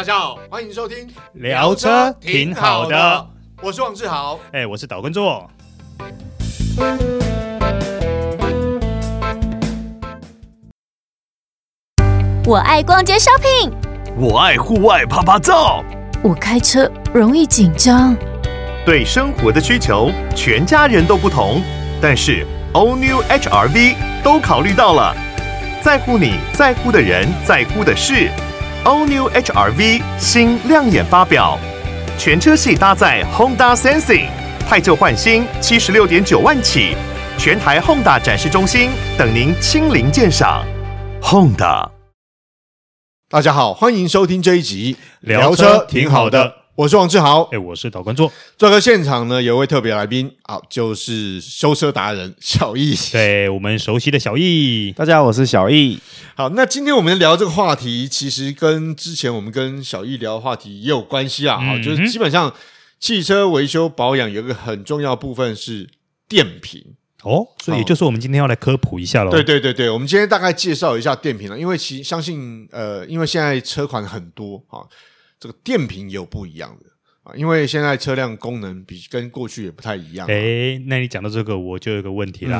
大家好，欢迎收听聊车挺好的，我是王志豪，哎，我是岛根座。我爱逛街 shopping，我爱户外趴趴走，我开车容易紧张。对生活的需求，全家人都不同，但是 All New HRV 都考虑到了，在乎你在乎的人，在乎的事。All New HRV 新亮眼发表，全车系搭载 Honda Sensing，汰旧换新，七十六点九万起，全台 Honda 展示中心等您亲临鉴赏。Honda，大家好，欢迎收听这一集聊车挺好的。我是王志豪，哎，我是导观众。这个现场呢，有位特别来宾，好，就是修车达人小易，对，我们熟悉的小易。大家好，我是小易。好，那今天我们聊这个话题，其实跟之前我们跟小易聊的话题也有关系啊。好、嗯，就是基本上汽车维修保养有一个很重要部分是电瓶哦，所以也就是我们今天要来科普一下喽。对对对对，我们今天大概介绍一下电瓶了，因为其相信呃，因为现在车款很多啊。这个电瓶也有不一样的啊，因为现在车辆功能比跟过去也不太一样。哎，那你讲到这个，我就有个问题啦。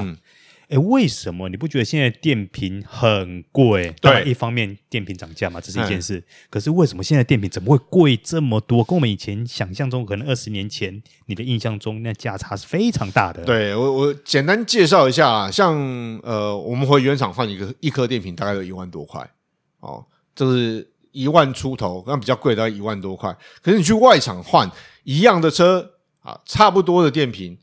哎、嗯，为什么你不觉得现在电瓶很贵？对，一方面电瓶涨价嘛，这是一件事。嗯、可是为什么现在电瓶怎么会贵这么多？跟我们以前想象中，可能二十年前你的印象中，那价差是非常大的。对我，我简单介绍一下啊，像呃，我们回原厂换一个一颗电瓶，大概有一万多块哦，就是。一万出头，那比较贵，大概一万多块。可是你去外厂换一样的车啊，差不多的电瓶，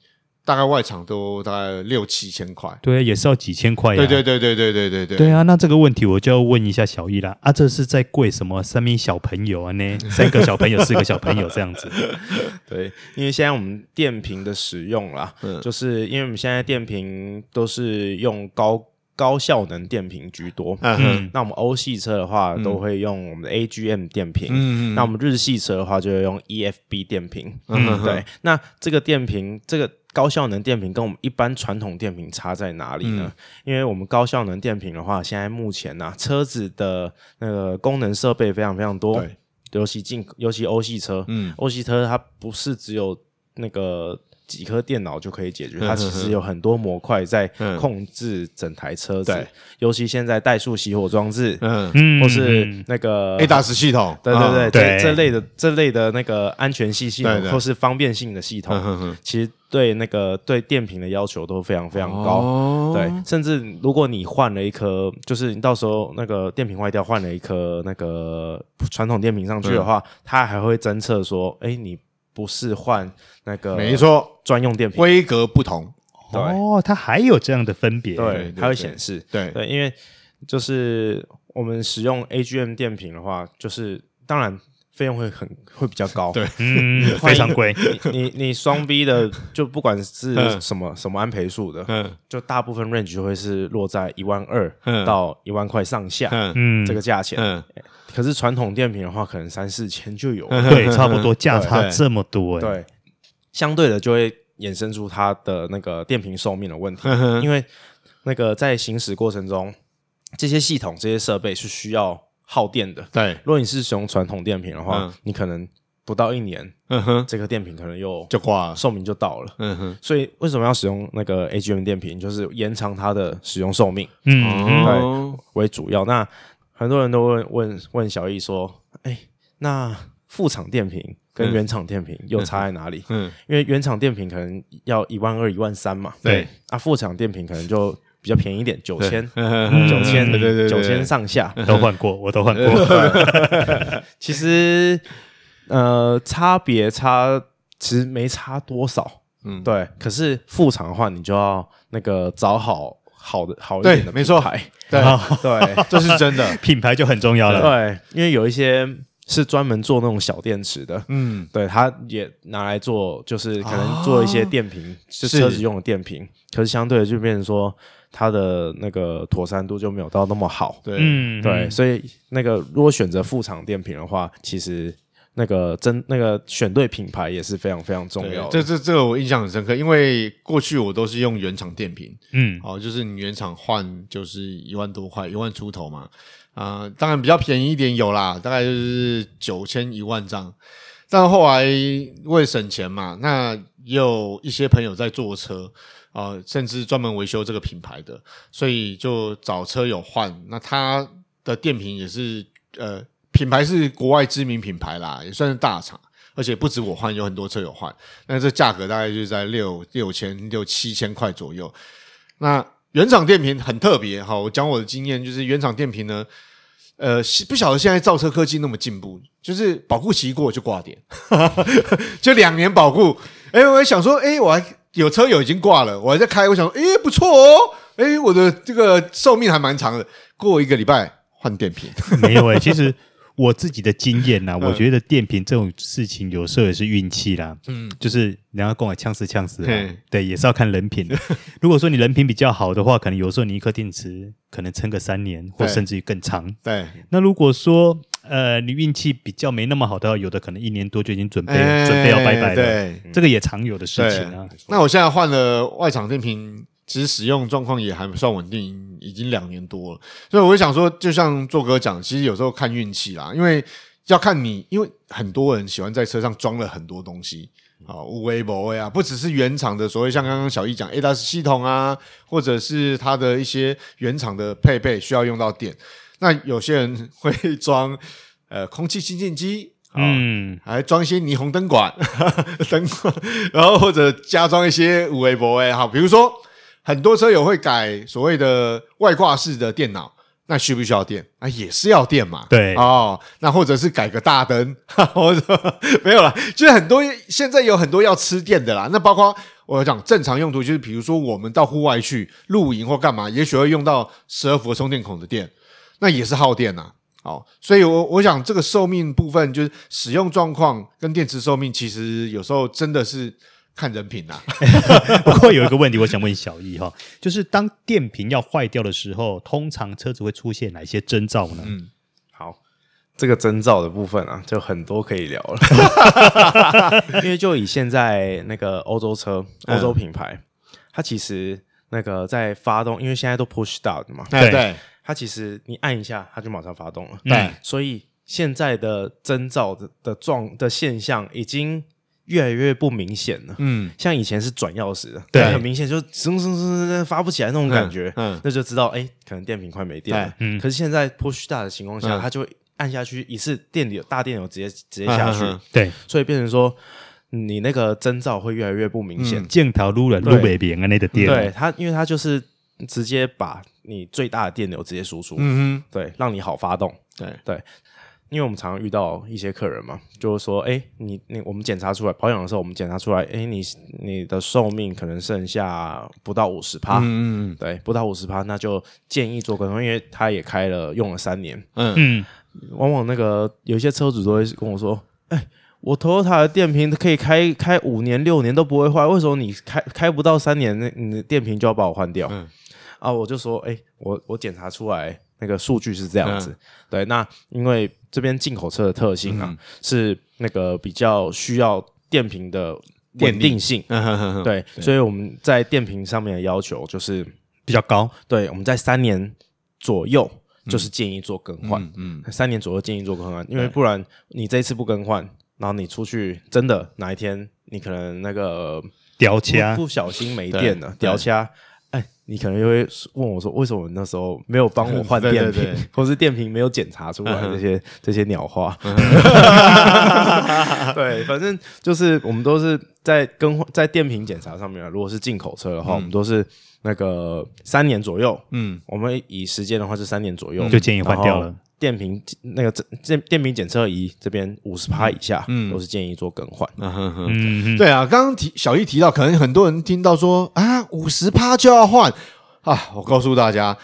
大概外厂都大概六七千块。对，也是要几千块。对对对对对对对对。对啊，那这个问题我就要问一下小易啦。啊，这是在贵什么？三名小朋友啊？呢，三个小朋友，四个小朋友这样子。对，因为现在我们电瓶的使用啦，嗯，就是因为我们现在电瓶都是用高。高效能电瓶居多，嗯。哼，那我们欧系车的话，都会用我们的 AGM 电瓶，嗯，那我们日系车的话，就会用 EFB 电瓶，嗯，对。那这个电瓶，这个高效能电瓶跟我们一般传统电瓶差在哪里呢？嗯、因为我们高效能电瓶的话，现在目前呢、啊，车子的那个功能设备非常非常多，尤其进，尤其欧系车，嗯，欧系车它不是只有那个。几颗电脑就可以解决，它其实有很多模块在控制整台车子，尤其现在怠速熄火装置，嗯，或是那个 ADAS 系统，对对对，这这类的这类的那个安全系系统或是方便性的系统，其实对那个对电瓶的要求都非常非常高，对，甚至如果你换了一颗，就是你到时候那个电瓶坏掉，换了一颗那个传统电瓶上去的话，它还会侦测说，哎，你。不是换那个，没错，专用电瓶。规格不同。哦，它还有这样的分别，对，它会显示，对。对，因为就是我们使用 AGM 电瓶的话，就是当然费用会很会比较高，对，嗯，非常贵。你你双 B 的就不管是什么什么安培数的，嗯，就大部分 range 就会是落在一万二到一万块上下，嗯，这个价钱，嗯。可是传统电瓶的话，可能三四千就有了，对，差不多价差这么多，对，相对的就会衍生出它的那个电瓶寿命的问题，因为那个在行驶过程中，这些系统、这些设备是需要耗电的，对。如果你是使用传统电瓶的话，你可能不到一年，嗯哼，这个电瓶可能又就挂了，寿命就到了，嗯哼。所以为什么要使用那个 AGM 电瓶？就是延长它的使用寿命，嗯，对，为主要那。很多人都问问问小易说：“哎、欸，那副厂电瓶跟原厂电瓶又差在哪里？”嗯，嗯，因为原厂电瓶可能要一万二、一万三嘛，对。啊，副厂电瓶可能就比较便宜一点，九千、九千、对对对，九千上下。都换过，我都换过。其实，呃，差别差其实没差多少，嗯，对。可是副厂的话，你就要那个找好。好的，好一点的，没错，牌，对对，这是真的，品牌就很重要了。对，因为有一些是专门做那种小电池的，嗯，对，它也拿来做，就是可能做一些电瓶，是。车子用的电瓶。可是相对的，就变成说它的那个妥善度就没有到那么好。对，对，所以那个如果选择副厂电瓶的话，其实那个真那个选对品牌也是非常非常重要的。这这这个我印象很深刻，因为过去我都是用原厂电瓶，嗯，哦，就是你原厂换就是一万多块，一万出头嘛，啊、呃，当然比较便宜一点有啦，大概就是九千一万张，但后来为省钱嘛，那也有一些朋友在坐车、呃，甚至专门维修这个品牌的，所以就找车友换，那他的电瓶也是呃。品牌是国外知名品牌啦，也算是大厂，而且不止我换，有很多车友换。那这价格大概就在六六千六七千块左右。那原厂电瓶很特别，哈，我讲我的经验，就是原厂电瓶呢，呃，不晓得现在造车科技那么进步，就是保护期过就挂点，就两年保护。哎、欸，我还想说，哎、欸，我还有车友已经挂了，我还在开，我想说，哎、欸，不错哦，哎、欸，我的这个寿命还蛮长的，过一个礼拜换电瓶，没有哎、欸，其实。我自己的经验呐、啊，我觉得电瓶这种事情有时候也是运气啦。嗯，就是你要跟我呛死呛死，对，也是要看人品。如果说你人品比较好的话，可能有时候你一颗电池可能撑个三年，或甚至于更长。对，那如果说呃你运气比较没那么好的话，有的可能一年多就已经准备、欸、准备要拜拜了。对，这个也常有的事情啊。那我现在换了外厂电瓶。其实使用状况也还算稳定，已经两年多了，所以我想说，就像做哥讲，其实有时候看运气啦，因为要看你，因为很多人喜欢在车上装了很多东西，啊，无谓无谓啊，不只是原厂的所谓像刚刚小易讲 ADAS 系统啊，或者是它的一些原厂的配备需要用到电，那有些人会装 呃空气清净机，嗯，还装一些霓虹灯管，灯管，然后或者加装一些无微博哎哈，比如说。很多车友会改所谓的外挂式的电脑，那需不需要电？啊，也是要电嘛。对哦，那或者是改个大灯，或者 没有啦，就是很多现在有很多要吃电的啦。那包括我讲正常用途，就是比如说我们到户外去露营或干嘛，也许会用到十二伏充电孔的电，那也是耗电呐。好，所以我我想这个寿命部分，就是使用状况跟电池寿命，其实有时候真的是。看人品呐、啊，不过有一个问题，我想问小易哈，就是当电瓶要坏掉的时候，通常车子会出现哪些征兆呢？嗯，好，这个征兆的部分啊，就很多可以聊了，因为就以现在那个欧洲车、欧洲品牌，嗯、它其实那个在发动，因为现在都 push start 嘛，对对，它其实你按一下，它就马上发动了，对，所以现在的征兆的的状的现象已经。越来越不明显了，嗯，像以前是转钥匙的，对，很明显就噔噔噔噔发不起来那种感觉，嗯，嗯。那就知道哎、欸，可能电瓶快没电了，嗯，可是现在 push start 的情况下，它、嗯、就会按下去一次电流大电流直接直接下去，对，所以变成说你那个征兆会越来越不明显，镜头撸了撸北边啊那个电，对它，因为它就是直接把你最大的电流直接输出，嗯哼，对，让你好发动，对。对。因为我们常常遇到一些客人嘛，就是说，哎，你你我们检查出来保养的时候，我们检查出来，哎，你你的寿命可能剩下不到五十趴，嗯嗯，对，不到五十趴，那就建议做更换，因为他也开了用了三年，嗯嗯，往往那个有些车主都会跟我说，哎，我 Toyota 的电瓶可以开开五年六年都不会坏，为什么你开开不到三年，那你的电瓶就要把我换掉？嗯，啊，我就说，哎，我我检查出来。那个数据是这样子，嗯、对，那因为这边进口车的特性啊，嗯、是那个比较需要电瓶的稳定性，对，对，所以我们在电瓶上面的要求就是比较高，对，我们在三年左右就是建议做更换，嗯，嗯，三年左右建议做更换，因为不然你这一次不更换，然后你出去真的哪一天你可能那个掉掐不小心没电了，掉掐。你可能就会问我说：“为什么那时候没有帮我换 电瓶，或是电瓶没有检查出来这些、嗯、这些鸟话？” 对，反正就是我们都是在更换在电瓶检查上面。如果是进口车的话，嗯、我们都是那个三年左右。嗯，我们以时间的话是三年左右，就建议换掉了。电瓶那个电电瓶检测仪这边五十趴以下，嗯，都是建议做更换。嗯哼对啊，刚刚提小易提到，可能很多人听到说啊，五十趴就要换。啊，我告诉大家，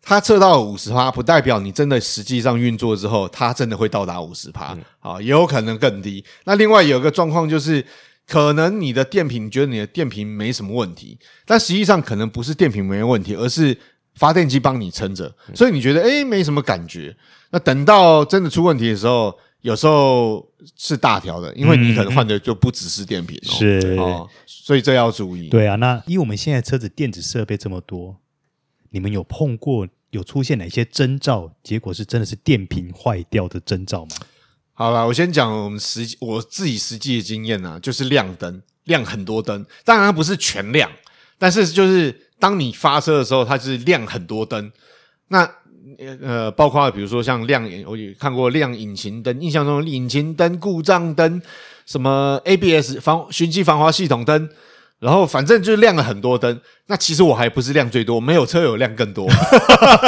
它测到五十趴，不代表你真的实际上运作之后，它真的会到达五十趴。啊，也有可能更低。那另外有个状况就是，可能你的电瓶你觉得你的电瓶没什么问题，但实际上可能不是电瓶没问题，而是发电机帮你撑着，所以你觉得诶没什么感觉。那等到真的出问题的时候，有时候是大条的，因为你可能换的就不只是电瓶，哦，是哦，所以这要注意。对啊，那因为我们现在车子电子设备这么多，你们有碰过有出现哪些征兆？结果是真的是电瓶坏掉的征兆吗？好了，我先讲我们实我自己实际的经验啊，就是亮灯，亮很多灯，当然它不是全亮，但是就是当你发车的时候，它就是亮很多灯。那呃，包括比如说像亮，我也看过亮引擎灯，印象中引擎灯、故障灯、什么 ABS 防循迹防滑系统灯，然后反正就亮了很多灯。那其实我还不是亮最多，没有车友亮更多，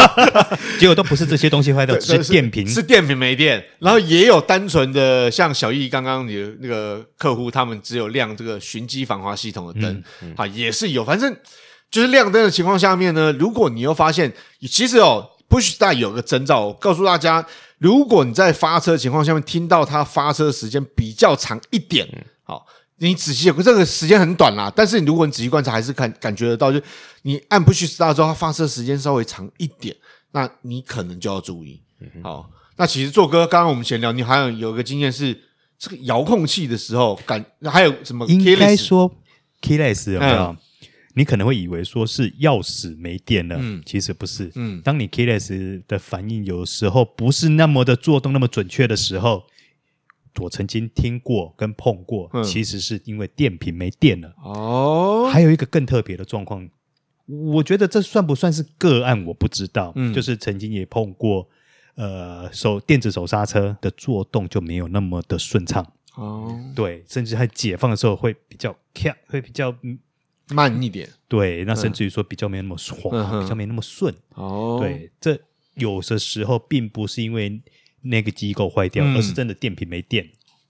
结果都不是这些东西坏掉，是电瓶，是电瓶没电。然后也有单纯的，像小易刚刚你的那个客户，他们只有亮这个循迹防滑系统的灯，啊、也是有。反正就是亮灯的情况下面呢，如果你又发现，其实哦。Push Start 有个征兆，我告诉大家，如果你在发车情况下面听到它发车时间比较长一点，好，你仔细，这个时间很短啦，但是如果你仔细观察，还是感感觉得到，就你按 Push Start 之后，它发车时间稍微长一点，那你可能就要注意。好，那其实做哥刚刚我们闲聊，你好像有个经验是，这个遥控器的时候感还有什么？应该说 Keyless 有没有？你可能会以为说是钥匙没电了，嗯，其实不是。嗯，当你 keyless 的反应有时候不是那么的做动那么准确的时候，我曾经听过跟碰过，嗯，其实是因为电瓶没电了。哦，还有一个更特别的状况，我觉得这算不算是个案，我不知道。嗯，就是曾经也碰过，呃，手电子手刹车的做动就没有那么的顺畅。哦，对，甚至在解放的时候会比较卡，会比较。慢一点，对，那甚至于说比较没那么滑，嗯、比较没那么顺。哦，对，这有的时候并不是因为那个机构坏掉，嗯，而是真的电瓶没电，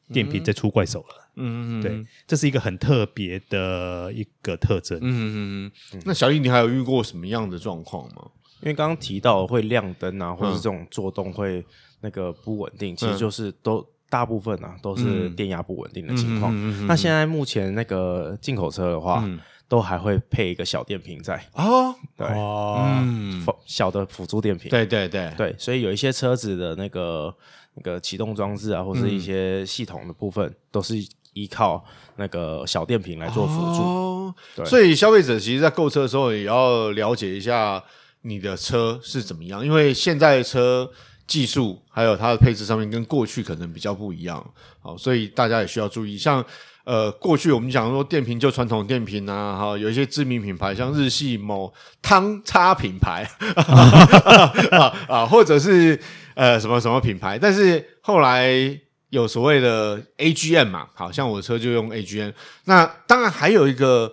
嗯，电瓶在出怪手了。嗯嗯，对，这是一个很特别的一个特征。嗯嗯嗯。那小易，你还有遇过什么样的状况吗？因为刚刚提到会亮灯啊，或者是这种做动会那个不稳定，嗯，其实就是都大部分啊都是电压不稳定的情况，嗯。那现在目前那个进口车的话，嗯都还会配一个小电瓶在。哦，对，嗯，小的辅助电瓶，对对对。对，所以有一些车子的那个那个启动装置啊，或是一些系统的部分，嗯、都是依靠那个小电瓶来做辅助。哦，对，所以消费者其实，在购车的时候也要了解一下你的车是怎么样，因为现在的车技术还有它的配置上面跟过去可能比较不一样，好，所以大家也需要注意，像。呃，过去我们讲说电瓶就传统电瓶啊，哈，有一些知名品牌，像日系某汤叉品牌 啊，啊，或者是呃什么什么品牌，但是后来有所谓的 AGM 嘛，好像我的车就用 AGM。那当然还有一个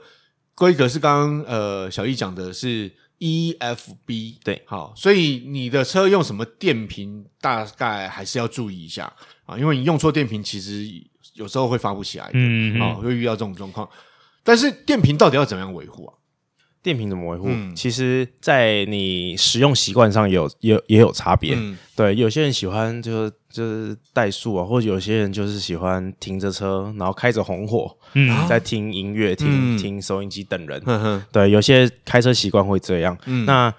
规格是刚刚呃小易讲的是 EFB，对，好，所以你的车用什么电瓶，大概还是要注意一下啊，因为你用错电瓶，其实。有时候会发不起来的，嗯，哦，会遇到这种状况。但是电瓶到底要怎么样维护啊？电瓶怎么维护？嗯，其实，在你使用习惯上有也也有差别。嗯，对，有些人喜欢就是就是怠速啊，或者有些人就是喜欢停着车，然后开着红火，嗯，在听音乐、听、嗯、听收音机等人。对，有些开车习惯会这样。嗯，那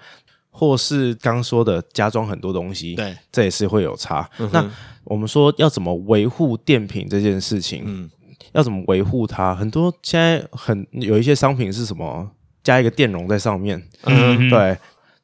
或是刚说的加装很多东西，对，这也是会有差。嗯、那我们说要怎么维护电瓶这件事情，嗯，要怎么维护它？很多现在很有一些商品是什么加一个电容在上面，嗯，对。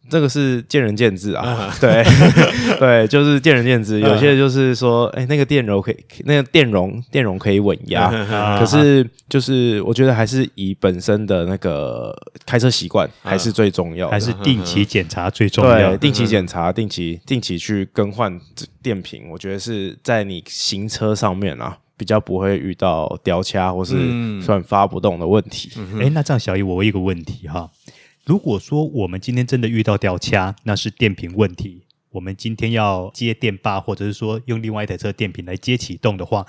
这个是见仁见智啊，嗯、对 对，就是见仁见智。有些就是说，哎，那个电容可以，那个电容电容可以稳压，嗯，可是就是我觉得还是以本身的那个开车习惯还是最重要的，还是定期检查最重要。对，定期检查，定期定期去更换电瓶，我觉得是在你行车上面啊，比较不会遇到掉卡或是突然发不动的问题。哎，嗯，那这样小易，我问一个问题哈。如果说我们今天真的遇到掉卡，那是电瓶问题。我们今天要接电霸，或者是说用另外一台车电瓶来接启动的话，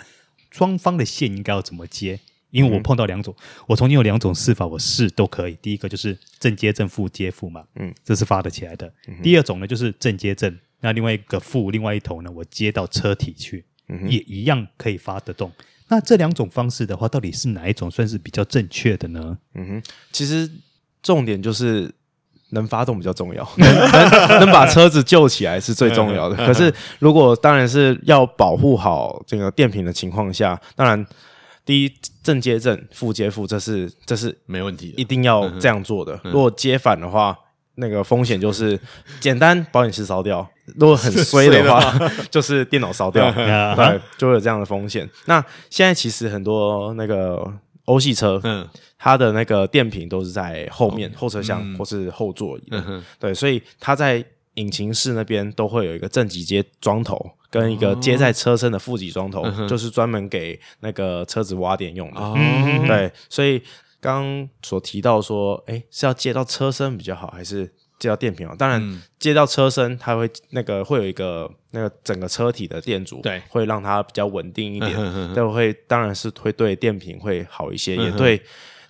双方的线应该要怎么接？因为我碰到两种，嗯、我曾经有两种试法，我试都可以。第一个就是正接正，负接负嘛，嗯，这是发得起来的。嗯、第二种呢，就是正接正，那另外一个负，另外一头呢，我接到车体去，嗯、也一样可以发得动。那这两种方式的话，到底是哪一种算是比较正确的呢？嗯哼，其实。重点就是能发动比较重要，能能能把车子救起来是最重要的。可是如果当然是要保护好这个电瓶的情况下，当然第一正接正，负接负，这是这是没问题，一定要这样做的。如果接反的话，那个风险就是简单保险丝烧掉；如果很衰的话，就是电脑烧掉，对，就会有这样的风险。那现在其实很多那个欧系车，嗯。它的那个电瓶都是在后面后车厢或是后座椅。的，嗯、对，所以它在引擎室那边都会有一个正极接桩头跟一个接在车身的负极桩头，哦、就是专门给那个车子挖电用的。哦、对，所以刚刚所提到说，哎，是要接到车身比较好，还是接到电瓶哦？当然，接到车身，它会那个会有一个那个整个车体的电阻，对，会让它比较稳定一点，都、嗯、会当然是会对电瓶会好一些，嗯、也对。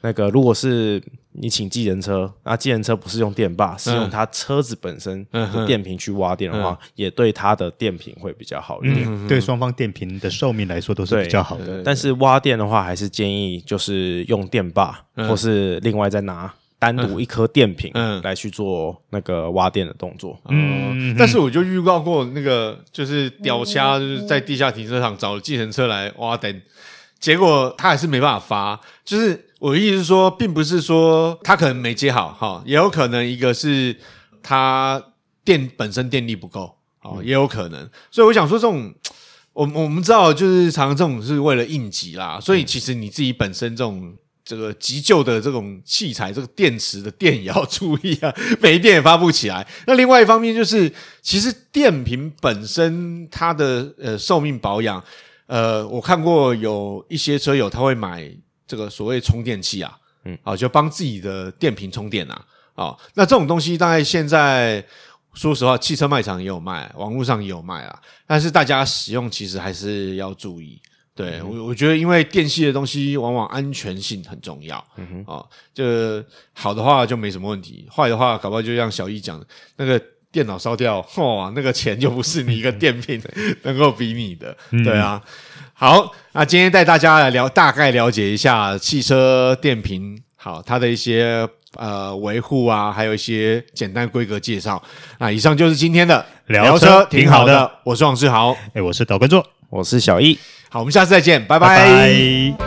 那个，如果是你请计程车，那计程车不是用电霸，是用它车子本身的电瓶去挖电的话，也对它的电瓶会比较好一点。对双方电瓶的寿命来说都是比较好的。但是挖电的话，还是建议就是用电霸，或是另外再拿单独一颗电瓶来去做那个挖电的动作。嗯，但是我就预告过那个，就是屌虾，就是在地下停车场找计程车来挖电，结果他还是没办法发，就是。我的意思是说，并不是说他可能没接好哈，也有可能一个是他电本身电力不够，哦，也有可能。所以我想说，这种我我们知道，就是常常这种是为了应急啦。所以其实你自己本身这种这个急救的这种器材，这个电池的电也要注意啊，没电也发不起来。那另外一方面就是，其实电瓶本身它的呃寿命保养，呃，我看过有一些车友他会买。这个所谓充电器啊，嗯，啊，就帮自己的电瓶充电啊，啊，那这种东西大概现在说实话，汽车卖场也有卖，网络上也有卖啊，但是大家使用其实还是要注意。对，我我觉得，因为电系的东西往往安全性很重要，嗯哼，啊，就好的话就没什么问题，坏的话搞不好就像小易讲的，那个电脑烧掉，哇，那个钱就不是你一个电瓶 能够比拟的，对啊。好，那今天带大家来聊，大概了解一下汽车电瓶，好，它的一些呃维护啊，还有一些简单规格介绍。那以上就是今天的聊车，挺好的。我是王志豪，哎，我是导观众，我是小易。好，我们下次再见，拜拜。